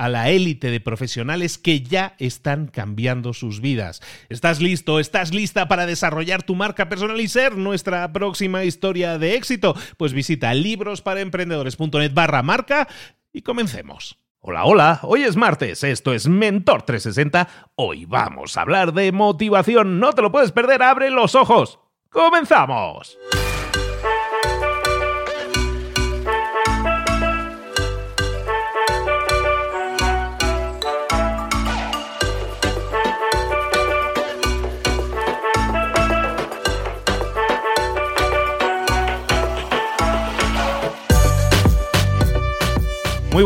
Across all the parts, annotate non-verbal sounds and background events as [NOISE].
a la élite de profesionales que ya están cambiando sus vidas. ¿Estás listo? ¿Estás lista para desarrollar tu marca personal y ser nuestra próxima historia de éxito? Pues visita librosparaemprendedores.net barra marca y comencemos. Hola, hola, hoy es martes, esto es Mentor 360, hoy vamos a hablar de motivación, no te lo puedes perder, abre los ojos. ¡Comenzamos!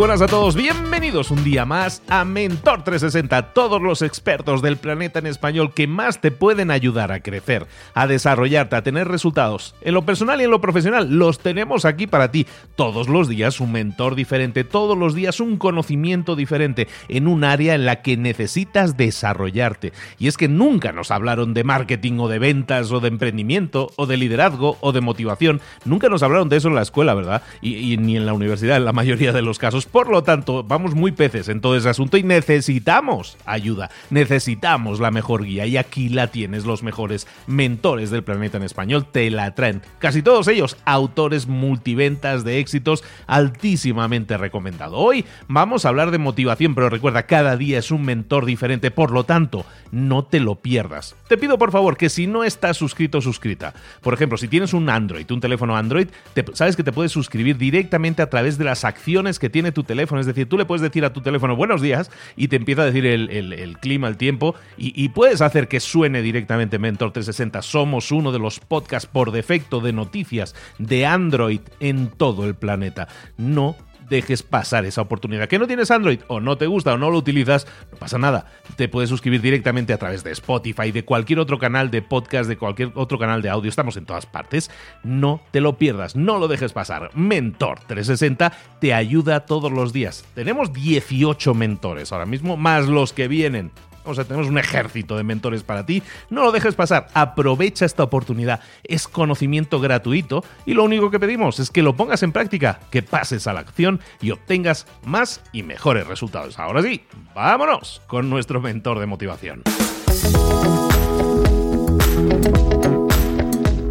Buenas a todos, bienvenidos un día más a Mentor 360, todos los expertos del planeta en español que más te pueden ayudar a crecer, a desarrollarte, a tener resultados. En lo personal y en lo profesional, los tenemos aquí para ti. Todos los días un mentor diferente, todos los días un conocimiento diferente en un área en la que necesitas desarrollarte. Y es que nunca nos hablaron de marketing o de ventas o de emprendimiento o de liderazgo o de motivación. Nunca nos hablaron de eso en la escuela, ¿verdad? Y, y ni en la universidad, en la mayoría de los casos por lo tanto, vamos muy peces en todo ese asunto y necesitamos ayuda, necesitamos la mejor guía y aquí la tienes, los mejores mentores del planeta en español te la traen. Casi todos ellos autores multiventas de éxitos altísimamente recomendado. Hoy vamos a hablar de motivación, pero recuerda, cada día es un mentor diferente, por lo tanto, no te lo pierdas. Te pido por favor que si no estás suscrito o suscrita, por ejemplo, si tienes un Android, un teléfono Android, sabes que te puedes suscribir directamente a través de las acciones que tiene tu teléfono. Es decir, tú le puedes decir a tu teléfono buenos días y te empieza a decir el, clima, el tiempo, y, y, puedes hacer que suene directamente Mentor 360. Somos uno de los podcasts por defecto de noticias de Android en todo el planeta. No dejes pasar esa oportunidad. Que no tienes Android o no te gusta o no lo utilizas, no pasa nada. Te puedes suscribir directamente a través de Spotify, de cualquier otro canal de podcast, de cualquier otro canal de audio. Estamos en todas partes. No te lo pierdas, no lo dejes pasar. Mentor 360 te ayuda todos los días. Tenemos 18 mentores ahora mismo, más los que vienen. O sea, tenemos un ejército de mentores para ti. No lo dejes pasar. Aprovecha esta oportunidad. Es conocimiento gratuito y lo único que pedimos es que lo pongas en práctica, que pases a la acción y obtengas más y mejores resultados. Ahora sí, vámonos con nuestro mentor de motivación.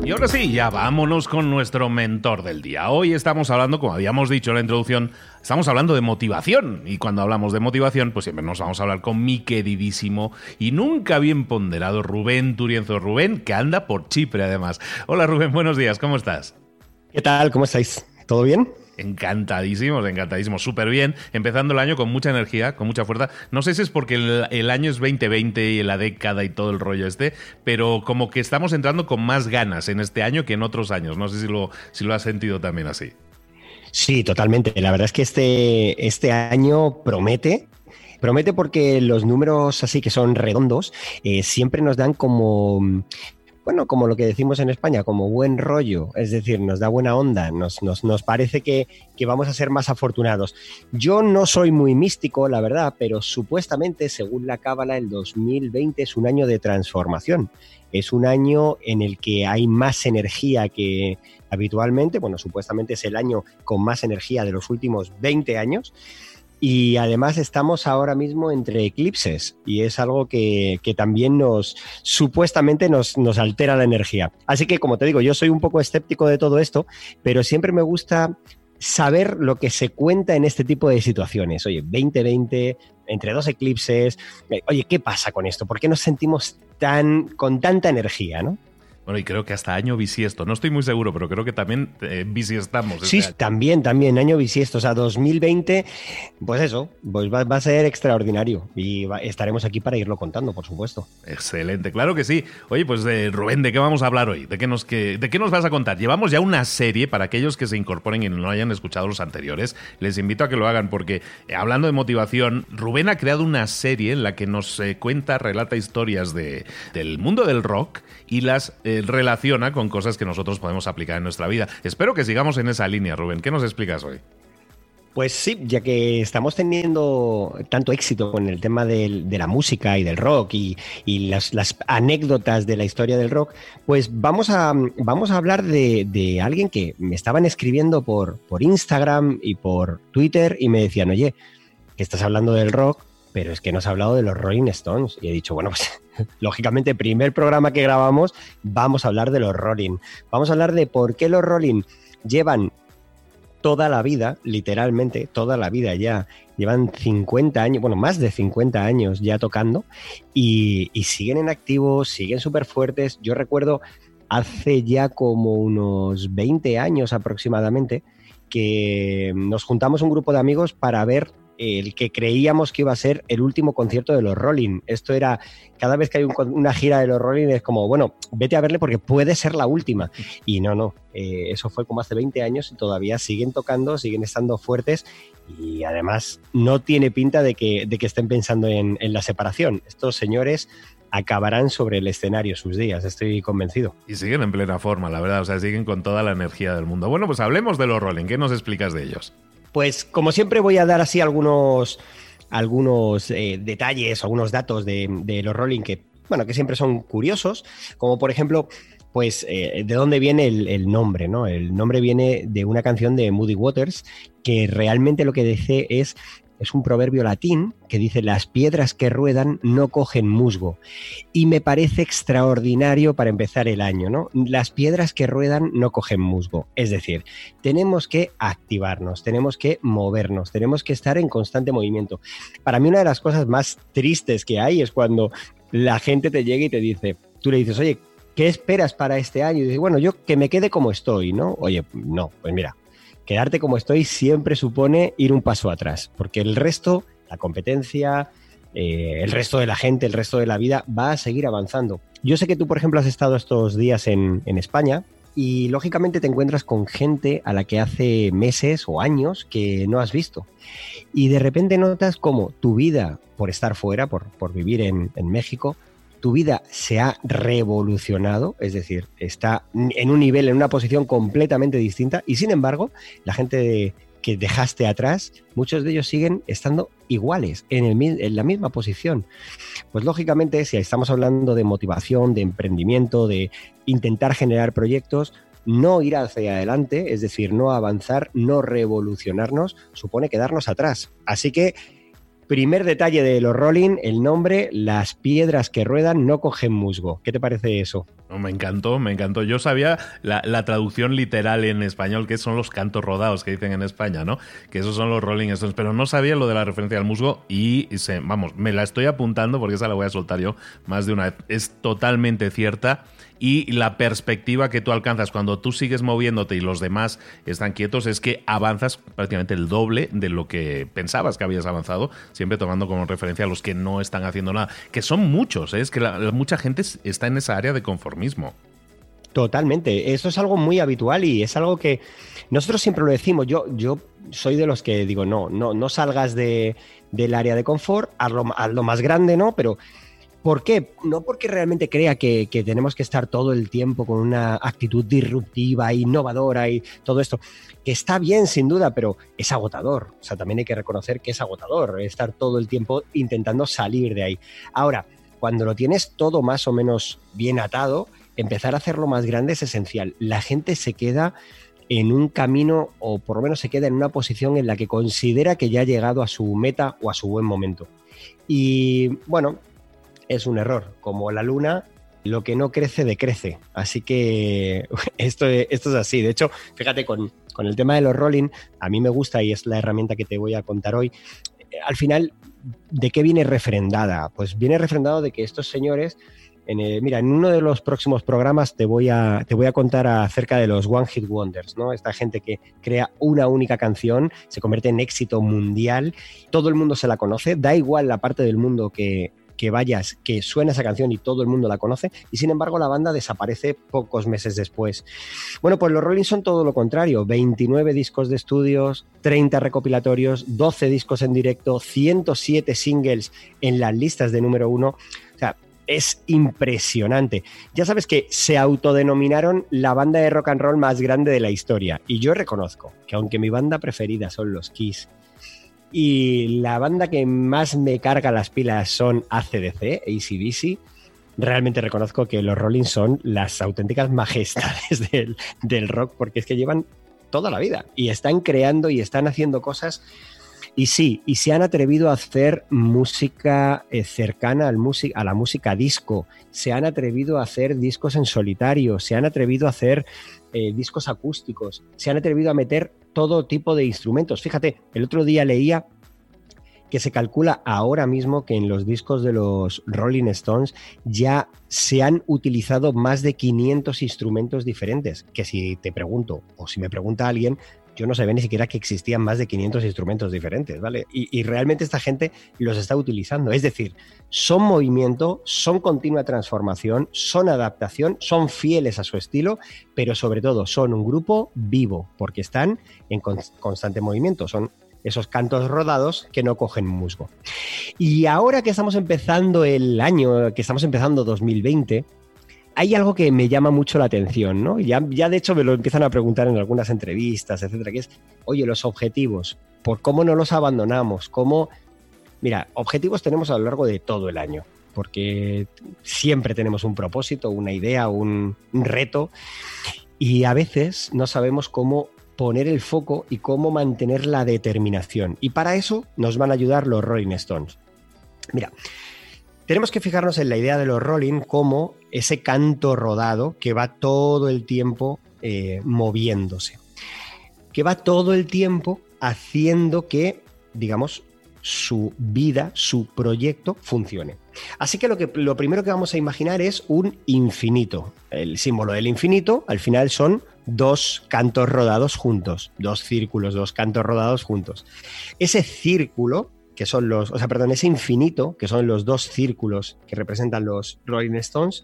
Y ahora sí, ya vámonos con nuestro mentor del día. Hoy estamos hablando, como habíamos dicho en la introducción, estamos hablando de motivación. Y cuando hablamos de motivación, pues siempre nos vamos a hablar con mi queridísimo y nunca bien ponderado Rubén Turienzo. Rubén, que anda por Chipre además. Hola Rubén, buenos días, ¿cómo estás? ¿Qué tal? ¿Cómo estáis? ¿Todo bien? Encantadísimos, encantadísimos, súper bien. Empezando el año con mucha energía, con mucha fuerza. No sé si es porque el, año es 2020 y la década y todo el rollo este, pero como que estamos entrando con más ganas en este año que en otros años. No sé si lo, has sentido también así. Sí, totalmente. La verdad es que este, este año promete. Promete porque los números así que son redondos eh, siempre nos dan como bueno, como lo que decimos en España, como buen rollo, es decir, nos da buena onda, nos, nos, parece que, que, vamos a ser más afortunados. Yo no soy muy místico, la verdad, pero supuestamente, según la Cábala, el 2020 es un año de transformación. Es un año en el que hay más energía que habitualmente, bueno, supuestamente es el año con más energía de los últimos 20 años. Y además estamos ahora mismo entre eclipses y es algo que, también nos supuestamente nos, nos, altera la energía. Así que, como te digo, yo soy un poco escéptico de todo esto, pero siempre me gusta saber lo que se cuenta en este tipo de situaciones. Oye, 2020, entre dos eclipses, eh, oye, ¿qué pasa con esto? ¿Por qué nos sentimos tan con tanta energía, no? Bueno, y creo que hasta año bisiesto. No estoy muy seguro, pero creo que también eh, bisiestamos. Sí, también, también, año bisiesto. O sea, 2020, pues eso, pues va, a ser extraordinario. Y estaremos aquí para irlo contando, por supuesto. Excelente, claro que sí. Oye, pues de Rubén, ¿de qué vamos a hablar hoy? ¿De qué, nos, ¿De qué nos vas a contar? Llevamos ya una serie para aquellos que se incorporen y no hayan escuchado los anteriores. Les invito a que lo hagan porque, eh, hablando de motivación, Rubén ha creado una serie en la que nos eh, cuenta, relata historias de, del mundo del rock y las relaciona con cosas que nosotros podemos aplicar en nuestra vida. Espero que sigamos en esa línea, Rubén. ¿Qué nos explicas hoy? Pues sí, ya que estamos teniendo tanto éxito con el tema de la música y del rock y, las, anécdotas de la historia del rock, pues vamos a, vamos a hablar de, alguien que me estaban escribiendo por, por Instagram y por Twitter y me decían, oye, que estás hablando del rock, pero es que nos ha hablado de los Rolling Stones. Y he dicho, bueno, pues lógicamente, primer programa que grabamos, vamos a hablar de los Rolling. Vamos a hablar de por qué los Rolling llevan toda la vida, literalmente toda la vida ya, llevan 50 años, bueno, más de 50 años ya tocando y, y siguen en activo, siguen súper fuertes. Yo recuerdo hace ya como unos 20 años aproximadamente que nos juntamos un grupo de amigos para ver el que creíamos que iba a ser el último concierto de los Rolling. Esto era, cada vez que hay una gira de los Rolling es como, bueno, vete a verle porque puede ser la última. Y no, no, eh, eso fue como hace 20 años y todavía siguen tocando, siguen estando fuertes y además no tiene pinta de que, de que estén pensando en, en la separación. Estos señores acabarán sobre el escenario sus días, estoy convencido. Y siguen en plena forma, la verdad, o sea, siguen con toda la energía del mundo. Bueno, pues hablemos de los Rolling, ¿qué nos explicas de ellos? Pues como siempre voy a dar así algunos, algunos eh, detalles, algunos datos de, los Rolling que, bueno, que siempre son curiosos, como por ejemplo, pues eh, de dónde viene el, nombre, ¿no? El nombre viene de una canción de Moody Waters que realmente lo que dice es es un proverbio latín que dice las piedras que ruedan no cogen musgo. Y me parece extraordinario para empezar el año, ¿no? Las piedras que ruedan no cogen musgo. Es decir, tenemos que activarnos, tenemos que movernos, tenemos que estar en constante movimiento. Para mí una de las cosas más tristes que hay es cuando la gente te llega y te dice, tú le dices, oye, ¿qué esperas para este año? Y dice, bueno, yo que me quede como estoy, ¿no? Oye, no, pues mira, quedarte como estoy siempre supone ir un paso atrás, porque el resto, la competencia, eh, el resto de la gente, el resto de la vida va a seguir avanzando. Yo sé que tú, por ejemplo, has estado estos días en, España y lógicamente te encuentras con gente a la que hace meses o años que no has visto. Y de repente notas como tu vida, por estar fuera, por, por vivir en México, tu vida se ha revolucionado, es decir, está en un nivel, en una posición completamente distinta y sin embargo, la gente que dejaste atrás, muchos de ellos siguen estando iguales, en, el, en la misma posición. Pues lógicamente, si estamos hablando de motivación, de emprendimiento, de intentar generar proyectos, no ir hacia adelante, es decir, no avanzar, no revolucionarnos, supone quedarnos atrás. Así que Primer detalle de los Rolling, el nombre, las piedras que ruedan no cogen musgo. ¿Qué te parece eso? me encantó, me encantó. Yo sabía la, traducción literal en español, que son los cantos rodados que dicen en España, ¿no? Que esos son los Rolling Stones, pero no sabía lo de la referencia al musgo y, se, vamos, me la estoy apuntando porque esa la voy a soltar yo más de una vez. Es totalmente cierta y la perspectiva que tú alcanzas cuando tú sigues moviéndote y los demás están quietos es que avanzas prácticamente el doble de lo que pensabas que habías avanzado, siempre tomando como referencia a los que no están haciendo nada, que son muchos, ¿eh? es que mucha gente está en esa área de conformismo. Totalmente, eso es algo muy habitual y es algo que nosotros siempre lo decimos. Yo, yo soy de los que digo, no, no, no salgas de, del área de confort, hazlo, hazlo más grande, ¿no? Pero ¿Por qué? No porque realmente crea que, tenemos que estar todo el tiempo con una actitud disruptiva, innovadora y todo esto, que está bien sin duda, pero es agotador. O sea, también hay que reconocer que es agotador estar todo el tiempo intentando salir de ahí. Ahora, cuando lo tienes todo más o menos bien atado, empezar a hacerlo más grande es esencial. La gente se queda en un camino o por lo menos se queda en una posición en la que considera que ya ha llegado a su meta o a su buen momento. Y bueno, es un error. Como la luna, lo que no crece, decrece. Así que [LAUGHS] esto, esto es así. De hecho, fíjate, con, con el tema de los rolling, a mí me gusta y es la herramienta que te voy a contar hoy. Al final, ¿de qué viene refrendada? Pues viene refrendado de que estos señores mira, en uno de los próximos programas te voy, a, te voy a contar acerca de los One Hit Wonders, ¿no? Esta gente que crea una única canción, se convierte en éxito mundial, todo el mundo se la conoce, da igual la parte del mundo que, que vayas, que suena esa canción y todo el mundo la conoce, y sin embargo la banda desaparece pocos meses después. Bueno, pues los Rolling son todo lo contrario, 29 discos de estudios, 30 recopilatorios, 12 discos en directo, 107 singles en las listas de número uno. O sea, es impresionante. Ya sabes que se autodenominaron la banda de rock and roll más grande de la historia. Y yo reconozco que aunque mi banda preferida son los Kiss y la banda que más me carga las pilas son ACDC, ACDC, realmente reconozco que los Rolling son las auténticas majestades [LAUGHS] del, del rock porque es que llevan toda la vida y están creando y están haciendo cosas. Y sí, y se han atrevido a hacer música eh, cercana al a la música disco, se han atrevido a hacer discos en solitario, se han atrevido a hacer eh, discos acústicos, se han atrevido a meter todo tipo de instrumentos. Fíjate, el otro día leía que se calcula ahora mismo que en los discos de los Rolling Stones ya se han utilizado más de 500 instrumentos diferentes, que si te pregunto o si me pregunta alguien, yo no sabía ni siquiera que existían más de 500 instrumentos diferentes, ¿vale? Y, realmente esta gente los está utilizando. Es decir, son movimiento, son continua transformación, son adaptación, son fieles a su estilo, pero sobre todo son un grupo vivo, porque están en constante movimiento. Son esos cantos rodados que no cogen musgo. Y ahora que estamos empezando el año, que estamos empezando 2020, hay algo que me llama mucho la atención, ¿no? Ya, ya de hecho me lo empiezan a preguntar en algunas entrevistas, etcétera, que es, oye, los objetivos, ¿por cómo no los abandonamos? ¿Cómo? Mira, objetivos tenemos a lo largo de todo el año, porque siempre tenemos un propósito, una idea, un, un reto, y a veces no sabemos cómo poner el foco y cómo mantener la determinación. Y para eso nos van a ayudar los Rolling Stones. Mira, tenemos que fijarnos en la idea de los Rolling como ese canto rodado que va todo el tiempo eh, moviéndose, que va todo el tiempo haciendo que, digamos, su vida, su proyecto funcione. Así que lo, que lo primero que vamos a imaginar es un infinito. El símbolo del infinito al final son dos cantos rodados juntos, dos círculos, dos cantos rodados juntos. Ese círculo que son los, o sea, perdón, ese infinito, que son los dos círculos que representan los Rolling Stones,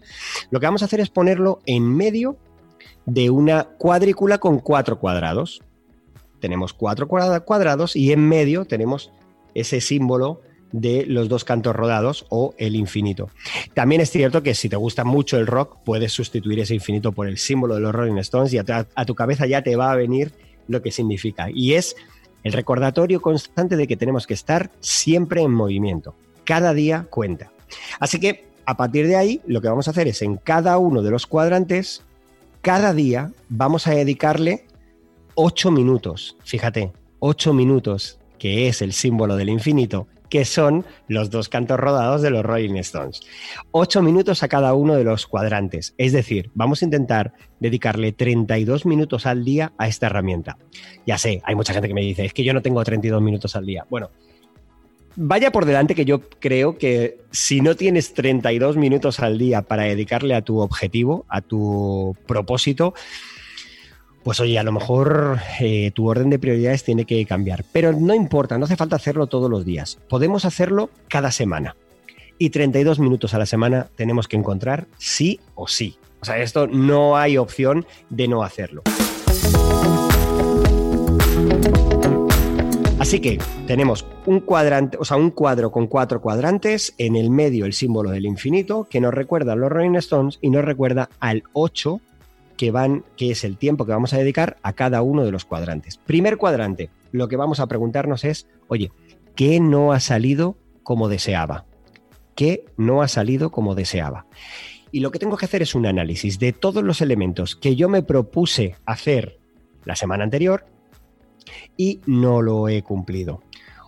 lo que vamos a hacer es ponerlo en medio de una cuadrícula con cuatro cuadrados. Tenemos cuatro cuadrados y en medio tenemos ese símbolo de los dos cantos rodados o el infinito. También es cierto que si te gusta mucho el rock, puedes sustituir ese infinito por el símbolo de los Rolling Stones y a, a tu cabeza ya te va a venir lo que significa. Y es el recordatorio constante de que tenemos que estar siempre en movimiento. Cada día cuenta. Así que a partir de ahí, lo que vamos a hacer es en cada uno de los cuadrantes, cada día vamos a dedicarle ocho minutos. Fíjate, ocho minutos, que es el símbolo del infinito, que son los dos cantos rodados de los Rolling Stones. Ocho minutos a cada uno de los cuadrantes. Es decir, vamos a intentar dedicarle 32 minutos al día a esta herramienta. Ya sé, hay mucha gente que me dice, es que yo no tengo 32 minutos al día. Bueno, vaya por delante que yo creo que si no tienes 32 minutos al día para dedicarle a tu objetivo, a tu propósito, pues oye, a lo mejor eh, tu orden de prioridades tiene que cambiar. Pero no importa, no hace falta hacerlo todos los días. Podemos hacerlo cada semana. Y 32 minutos a la semana tenemos que encontrar sí o sí. O sea, esto no hay opción de no hacerlo. Así que tenemos un cuadrante, o sea, un cuadro con cuatro cuadrantes, en el medio el símbolo del infinito, que nos recuerda a los Rolling Stones y nos recuerda al 8 que van, es el tiempo que vamos a dedicar a cada uno de los cuadrantes. Primer cuadrante, lo que vamos a preguntarnos es, oye, ¿qué no ha salido como deseaba? ¿Qué no ha salido como deseaba? Y lo que tengo que hacer es un análisis de todos los elementos que yo me propuse hacer la semana anterior y no lo he cumplido.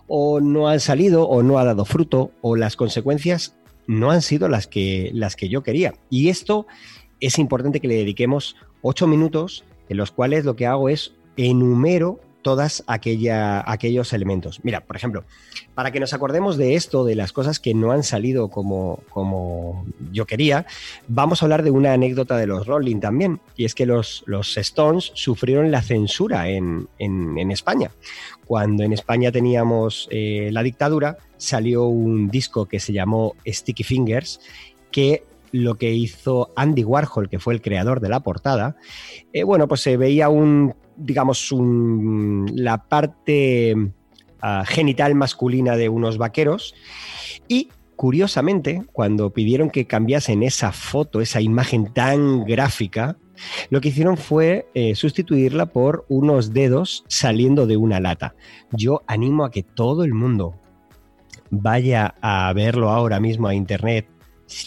O no han salido, o no ha dado fruto, o las consecuencias no han sido las que, las que yo quería. Y esto es importante que le dediquemos ocho minutos en los cuales lo que hago es enumero todas aquella, aquellos elementos. Mira, por ejemplo, para que nos acordemos de esto, de las cosas que no han salido como, como yo quería, vamos a hablar de una anécdota de los Rolling también, y es que los, los Stones sufrieron la censura en, España. Cuando en España teníamos eh, la dictadura, salió un disco que se llamó Sticky Fingers, que lo que hizo Andy Warhol, que fue el creador de la portada, eh, bueno, pues se veía un digamos, la parte ah, genital masculina de unos vaqueros. Y curiosamente, cuando pidieron que cambiasen esa foto, esa imagen tan gráfica, lo que hicieron fue eh, sustituirla por unos dedos saliendo de una lata. Yo animo a que todo el mundo vaya a verlo ahora mismo a internet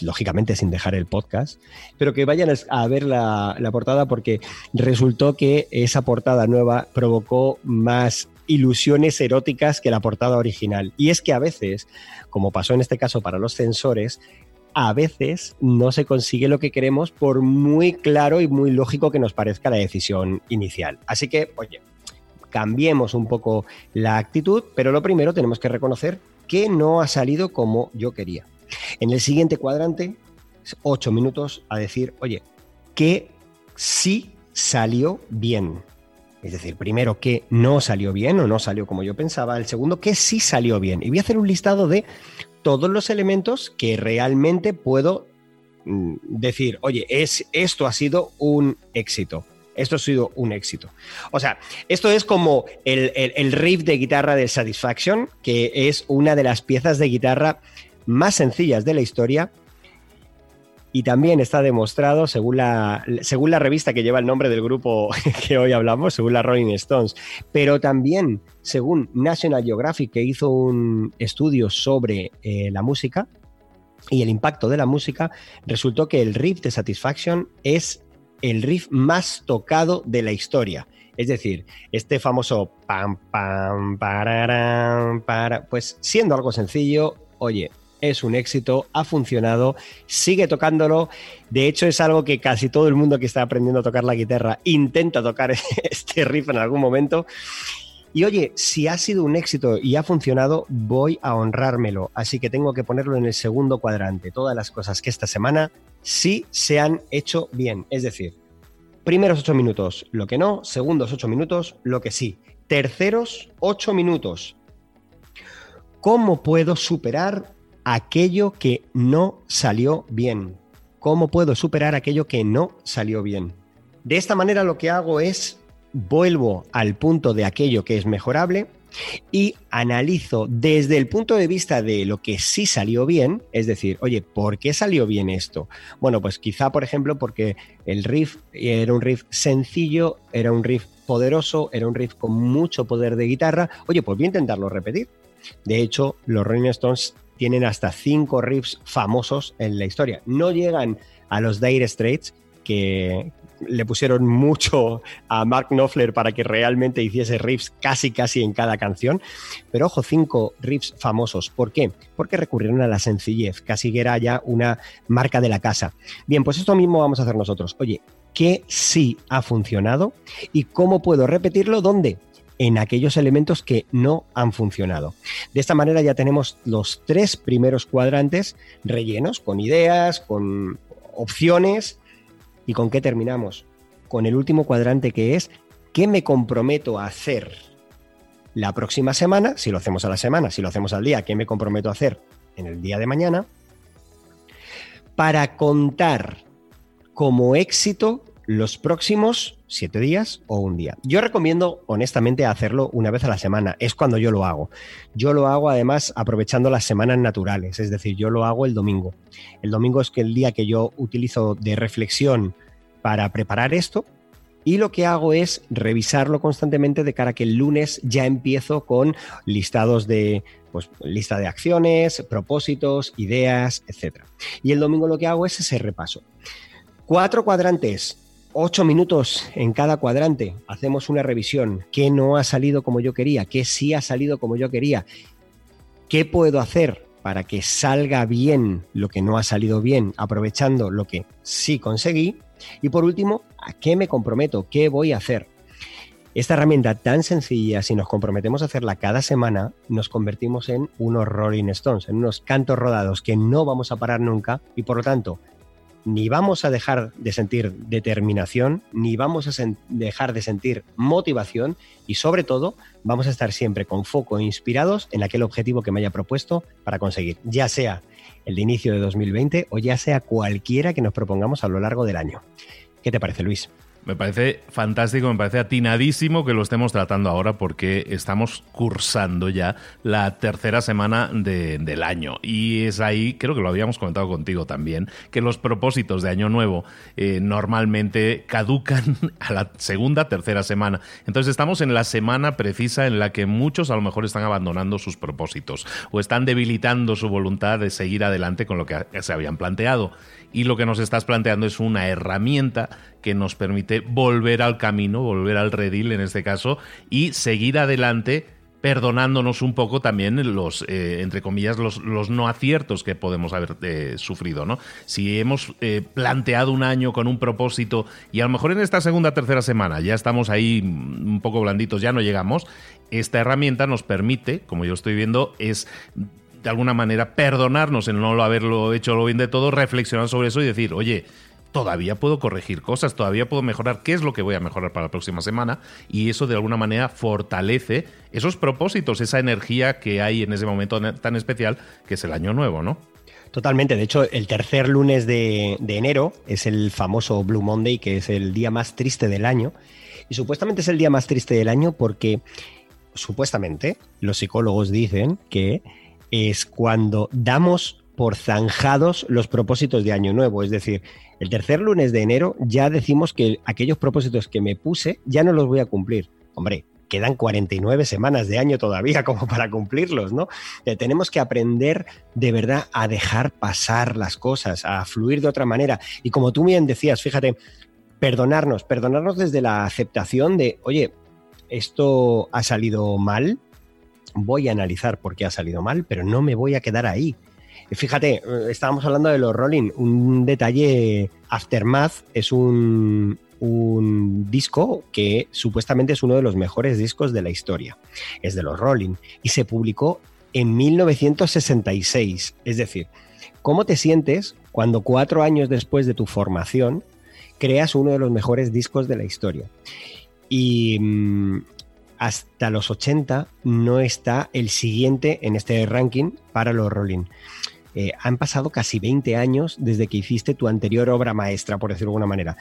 lógicamente sin dejar el podcast, pero que vayan a ver la, portada porque resultó que esa portada nueva provocó más ilusiones eróticas que la portada original. Y es que a veces, como pasó en este caso para los censores, a veces no se consigue lo que queremos por muy claro y muy lógico que nos parezca la decisión inicial. Así que, oye, cambiemos un poco la actitud, pero lo primero tenemos que reconocer que no ha salido como yo quería. En el siguiente cuadrante, ocho minutos a decir, oye, que sí salió bien. Es decir, primero que no salió bien o no salió como yo pensaba. El segundo que sí salió bien. Y voy a hacer un listado de todos los elementos que realmente puedo mm, decir, oye, es, esto ha sido un éxito. Esto ha sido un éxito. O sea, esto es como el, el riff de guitarra de Satisfaction, que es una de las piezas de guitarra más sencillas de la historia. Y también está demostrado, según la, según la revista que lleva el nombre del grupo [LAUGHS] que hoy hablamos, según la Rolling Stones, pero también según National Geographic, que hizo un estudio sobre eh, la música y el impacto de la música, resultó que el riff de Satisfaction es el riff más tocado de la historia. Es decir, este famoso pam, pam, pararam, para, pues siendo algo sencillo, oye, es un éxito, ha funcionado, sigue tocándolo. De hecho, es algo que casi todo el mundo que está aprendiendo a tocar la guitarra intenta tocar [LAUGHS] este riff en algún momento. Y oye, si ha sido un éxito y ha funcionado, voy a honrármelo. Así que tengo que ponerlo en el segundo cuadrante. Todas las cosas que esta semana sí se han hecho bien. Es decir, primeros ocho minutos, lo que no. Segundos ocho minutos, lo que sí. Terceros ocho minutos. ¿Cómo puedo superar aquello que no salió bien. ¿Cómo puedo superar aquello que no salió bien? De esta manera lo que hago es vuelvo al punto de aquello que es mejorable y analizo desde el punto de vista de lo que sí salió bien, es decir, oye, ¿por qué salió bien esto? Bueno, pues quizá, por ejemplo, porque el riff era un riff sencillo, era un riff poderoso, era un riff con mucho poder de guitarra, oye, pues voy a intentarlo repetir. De hecho, los Rolling Stones tienen hasta cinco riffs famosos en la historia. No llegan a los Dire Straits, que le pusieron mucho a Mark Knopfler para que realmente hiciese riffs casi casi en cada canción. Pero ojo, cinco riffs famosos. ¿Por qué? Porque recurrieron a la sencillez, casi que era ya una marca de la casa. Bien, pues esto mismo vamos a hacer nosotros. Oye, ¿qué sí ha funcionado? ¿Y cómo puedo repetirlo? ¿Dónde? En aquellos elementos que no han funcionado. De esta manera ya tenemos los tres primeros cuadrantes rellenos con ideas, con opciones y con qué terminamos. Con el último cuadrante que es qué me comprometo a hacer la próxima semana, si lo hacemos a la semana, si lo hacemos al día, qué me comprometo a hacer en el día de mañana, para contar como éxito los próximos siete días o un día. Yo recomiendo honestamente hacerlo una vez a la semana, es cuando yo lo hago. Yo lo hago además aprovechando las semanas naturales, es decir, yo lo hago el domingo. El domingo es el día que yo utilizo de reflexión para preparar esto y lo que hago es revisarlo constantemente de cara a que el lunes ya empiezo con listados de pues, lista de acciones, propósitos, ideas, etc. Y el domingo lo que hago es ese repaso. Cuatro cuadrantes, ocho minutos en cada cuadrante. Hacemos una revisión. ¿Qué no ha salido como yo quería? ¿Qué sí ha salido como yo quería? ¿Qué puedo hacer para que salga bien lo que no ha salido bien, aprovechando lo que sí conseguí? Y por último, ¿a qué me comprometo? ¿Qué voy a hacer? Esta herramienta tan sencilla, si nos comprometemos a hacerla cada semana, nos convertimos en unos Rolling Stones, en unos cantos rodados que no vamos a parar nunca y por lo tanto ni vamos a dejar de sentir determinación, ni vamos a dejar de sentir motivación y sobre todo vamos a estar siempre con foco e inspirados en aquel objetivo que me haya propuesto para conseguir, ya sea el de inicio de 2020 o ya sea cualquiera que nos propongamos a lo largo del año. ¿Qué te parece, Luis? Me parece fantástico, me parece atinadísimo que lo estemos tratando ahora porque estamos cursando ya la tercera semana del año. Y es ahí, creo que lo habíamos comentado contigo también, que los propósitos de Año Nuevo eh, normalmente caducan [LAUGHS] a la segunda, tercera semana. Entonces estamos en la semana precisa en la que muchos a lo mejor están abandonando sus propósitos o están debilitando su voluntad de seguir adelante con lo que se habían planteado y lo que nos estás planteando es una herramienta que nos permite volver al camino, volver al redil en este caso, y seguir adelante perdonándonos un poco también los, eh, entre comillas, los, los, no aciertos que podemos haber eh, sufrido, ¿no? Si hemos eh, planteado un año con un propósito y a lo mejor en esta segunda, tercera semana ya estamos ahí un poco blanditos, ya no llegamos, esta herramienta nos permite, como yo estoy viendo, es de alguna manera perdonarnos en no haberlo hecho lo bien de todo, reflexionar sobre eso y decir, oye, todavía puedo corregir cosas, todavía puedo mejorar, qué es lo que voy a mejorar para la próxima semana y eso de alguna manera fortalece esos propósitos, esa energía que hay en ese momento tan especial que es el año nuevo, ¿no? Totalmente, de hecho el tercer lunes de, de enero es el famoso Blue Monday, que es el día más triste del año. Y supuestamente es el día más triste del año porque supuestamente los psicólogos dicen que es cuando damos por zanjados los propósitos de Año Nuevo. Es decir, el tercer lunes de enero ya decimos que aquellos propósitos que me puse ya no los voy a cumplir. Hombre, quedan 49 semanas de año todavía como para cumplirlos, ¿no? Eh, tenemos que aprender de verdad a dejar pasar las cosas, a fluir de otra manera. Y como tú bien decías, fíjate, perdonarnos, perdonarnos desde la aceptación de, oye, esto ha salido mal, voy a analizar por qué ha salido mal, pero no me voy a quedar ahí. Fíjate, eh, estábamos hablando de los Rolling. Un detalle, Aftermath es un, disco que supuestamente es uno de los mejores discos de la historia. Es de los Rolling y se publicó en 1966. Es decir, ¿cómo te sientes cuando cuatro años después de tu formación creas uno de los mejores discos de la historia? Y mm, hasta los 80 no está el siguiente en este ranking para los Rolling. Eh, han pasado casi 20 años desde que hiciste tu anterior obra maestra, por decirlo de alguna manera.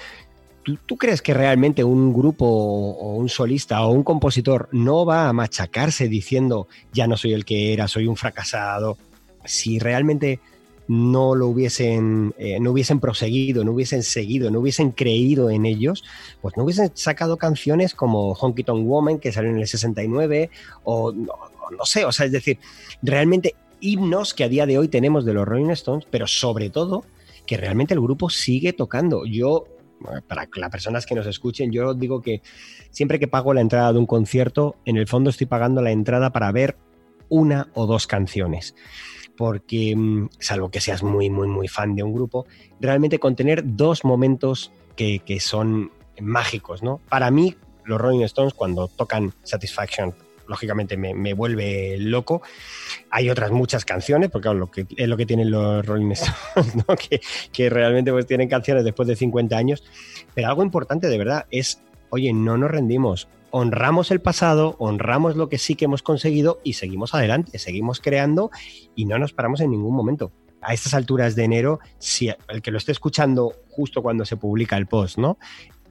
¿Tú, crees que realmente un grupo o un solista o un compositor no va a machacarse diciendo ya no soy el que era, soy un fracasado? Si realmente no lo hubiesen, eh, no hubiesen proseguido, no hubiesen seguido, no hubiesen creído en ellos, pues no hubiesen sacado canciones como Honky Tonk Woman, que salió en el 69, o no, no sé, o sea, es decir, realmente himnos que a día de hoy tenemos de los Rolling Stones, pero sobre todo que realmente el grupo sigue tocando. Yo, para las personas que nos escuchen, yo digo que siempre que pago la entrada de un concierto, en el fondo estoy pagando la entrada para ver una o dos canciones porque, mm, salvo que seas muy, muy, muy fan de un grupo, realmente contener dos momentos que, son mágicos, ¿no? Para mí, los Rolling Stones, cuando tocan Satisfaction, lógicamente me, vuelve loco. Hay otras muchas canciones, porque lo que, es lo que tienen los Rolling [LAUGHS] Stones, que, que, realmente pues tienen canciones después de 50 años. Pero algo importante de verdad es, oye, no nos rendimos honramos el pasado, honramos lo que sí que hemos conseguido y seguimos adelante, seguimos creando y no nos paramos en ningún momento. A estas alturas de enero, si el que lo esté escuchando justo cuando se publica el post, ¿no?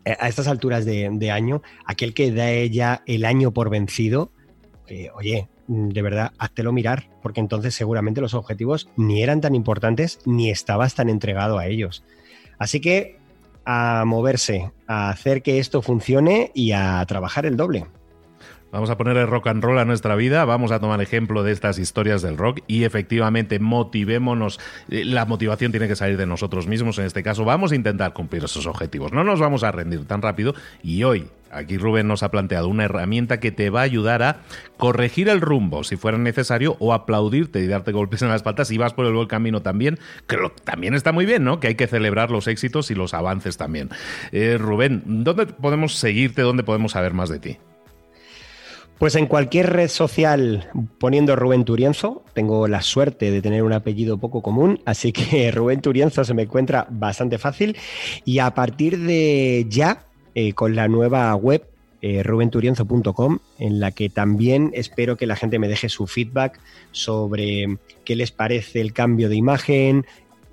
a estas alturas de, año, aquel que da ya el año por vencido, eh, oye, de verdad, háztelo mirar, porque entonces seguramente los objetivos ni eran tan importantes ni estabas tan entregado a ellos. Así que a moverse, a hacer que esto funcione y a trabajar el doble. Vamos a poner el rock and roll a nuestra vida, vamos a tomar ejemplo de estas historias del rock y efectivamente motivémonos. Eh, la motivación tiene que salir de nosotros mismos en este caso. Vamos a intentar cumplir esos objetivos. No nos vamos a rendir tan rápido y hoy Aquí Rubén nos ha planteado una herramienta que te va a ayudar a corregir el rumbo si fuera necesario o aplaudirte y darte golpes en las patas si vas por el buen camino también, que también está muy bien, ¿no? Que hay que celebrar los éxitos y los avances también. Eh, Rubén, ¿dónde podemos seguirte? ¿Dónde podemos saber más de ti? Pues en cualquier red social poniendo Rubén Turienzo, tengo la suerte de tener un apellido poco común, así que [LAUGHS] Rubén Turienzo se me encuentra bastante fácil y a partir de ya, eh, con la nueva web eh, rubenturienzo.com, en la que también espero que la gente me deje su feedback sobre qué les parece el cambio de imagen,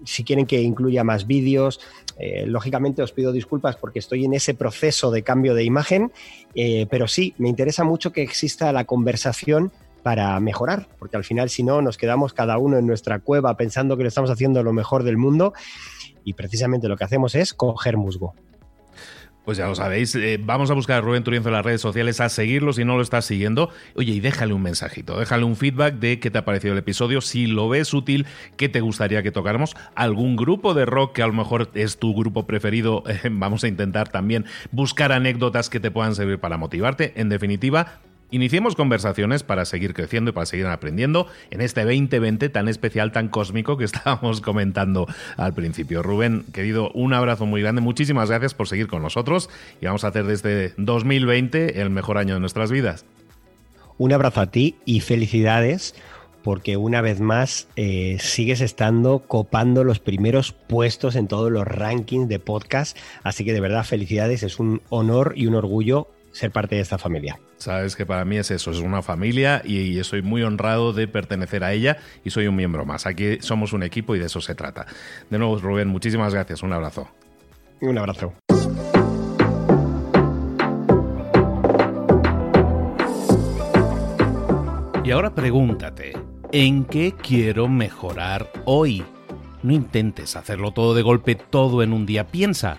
si quieren que incluya más vídeos. Eh, lógicamente os pido disculpas porque estoy en ese proceso de cambio de imagen, eh, pero sí, me interesa mucho que exista la conversación para mejorar, porque al final si no nos quedamos cada uno en nuestra cueva pensando que lo estamos haciendo lo mejor del mundo y precisamente lo que hacemos es coger musgo. Pues ya lo sabéis, eh, vamos a buscar a Rubén Turienzo en las redes sociales, a seguirlo si no lo estás siguiendo. Oye, y déjale un mensajito, déjale un feedback de qué te ha parecido el episodio, si lo ves útil, qué te gustaría que tocáramos, algún grupo de rock que a lo mejor es tu grupo preferido, [LAUGHS] vamos a intentar también buscar anécdotas que te puedan servir para motivarte. En definitiva, Iniciemos conversaciones para seguir creciendo y para seguir aprendiendo en este 2020 tan especial, tan cósmico que [LAUGHS] estábamos comentando al principio. Rubén, querido, un abrazo muy grande. Muchísimas gracias por seguir con nosotros y vamos a hacer desde 2020 el mejor año de nuestras vidas. Un abrazo a ti y felicidades porque una vez más eh, sigues estando copando los primeros puestos en todos los rankings de podcast. Así que de verdad felicidades, es un honor y un orgullo ser parte de esta familia. Sabes que para mí es eso, es una familia y, estoy muy honrado de pertenecer a ella y soy un miembro más. Aquí somos un equipo y de eso se trata. De nuevo, Rubén, muchísimas gracias. Un abrazo. Un abrazo. Y ahora pregúntate, ¿en qué quiero mejorar hoy? No intentes hacerlo todo de golpe, todo en un día. Piensa,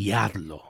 y hazlo.